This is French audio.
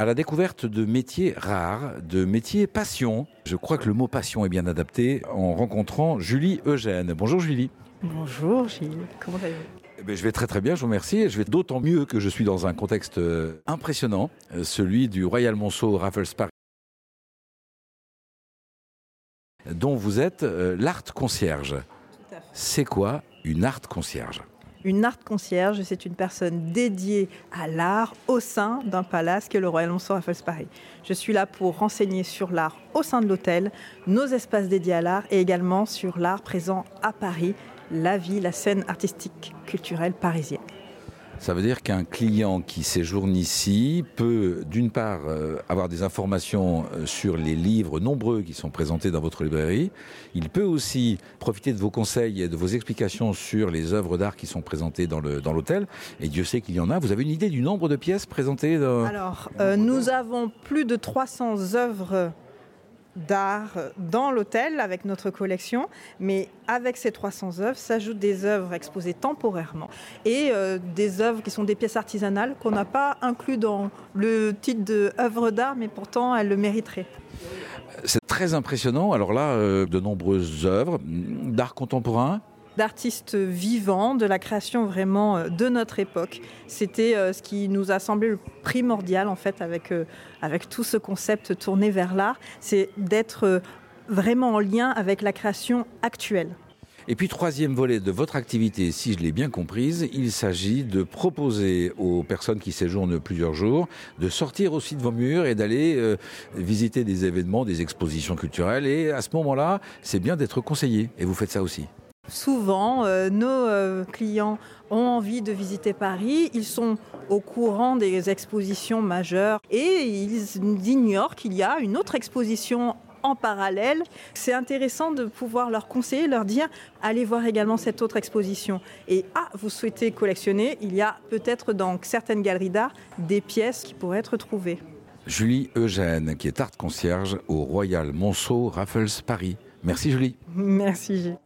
à la découverte de métiers rares, de métiers passion. Je crois que le mot passion est bien adapté en rencontrant Julie Eugène. Bonjour Julie. Bonjour Gilles, comment allez-vous? Eh ben, je vais très très bien, je vous remercie. Je vais d'autant mieux que je suis dans un contexte euh, impressionnant, euh, celui du Royal Monceau Raffles Paris, dont vous êtes euh, l'art concierge. C'est quoi une art concierge? Une art concierge, c'est une personne dédiée à l'art au sein d'un palace qui est le Royal Monceau Raffles Paris. Je suis là pour renseigner sur l'art au sein de l'hôtel, nos espaces dédiés à l'art et également sur l'art présent à Paris, la vie, la scène artistique culturelle parisienne. Ça veut dire qu'un client qui séjourne ici peut, d'une part, euh, avoir des informations euh, sur les livres nombreux qui sont présentés dans votre librairie. Il peut aussi profiter de vos conseils et de vos explications sur les œuvres d'art qui sont présentées dans l'hôtel. et Dieu sait qu'il y en a. Vous avez une idée du nombre de pièces présentées dans... Alors, euh, nous avons plus de 300 œuvres d'art dans l'hôtel avec notre collection, mais avec ces 300 œuvres s'ajoutent des œuvres exposées temporairement et euh, des œuvres qui sont des pièces artisanales qu'on n'a pas inclus dans le titre de d'art, mais pourtant elles le mériteraient. C'est très impressionnant. Alors là, euh, de nombreuses œuvres d'art contemporain, d'artistes vivants, de la création vraiment euh, de notre époque. C'était euh, ce qui nous a semblé primordial en fait avec, euh, avec tout ce concept tourné vers l'art, c'est d'être vraiment en lien avec la création actuelle. Et puis troisième volet de votre activité, si je l'ai bien comprise, il s'agit de proposer aux personnes qui séjournent plusieurs jours de sortir aussi de vos murs et d'aller visiter des événements, des expositions culturelles. Et à ce moment-là, c'est bien d'être conseillé. Et vous faites ça aussi. Souvent, euh, nos euh, clients ont envie de visiter Paris, ils sont au courant des expositions majeures et ils ignorent qu'il y a une autre exposition en parallèle. C'est intéressant de pouvoir leur conseiller, leur dire allez voir également cette autre exposition. Et ah, vous souhaitez collectionner, il y a peut-être dans certaines galeries d'art des pièces qui pourraient être trouvées. Julie Eugène, qui est art concierge au Royal Monceau Raffles Paris. Merci Julie. Merci Gilles.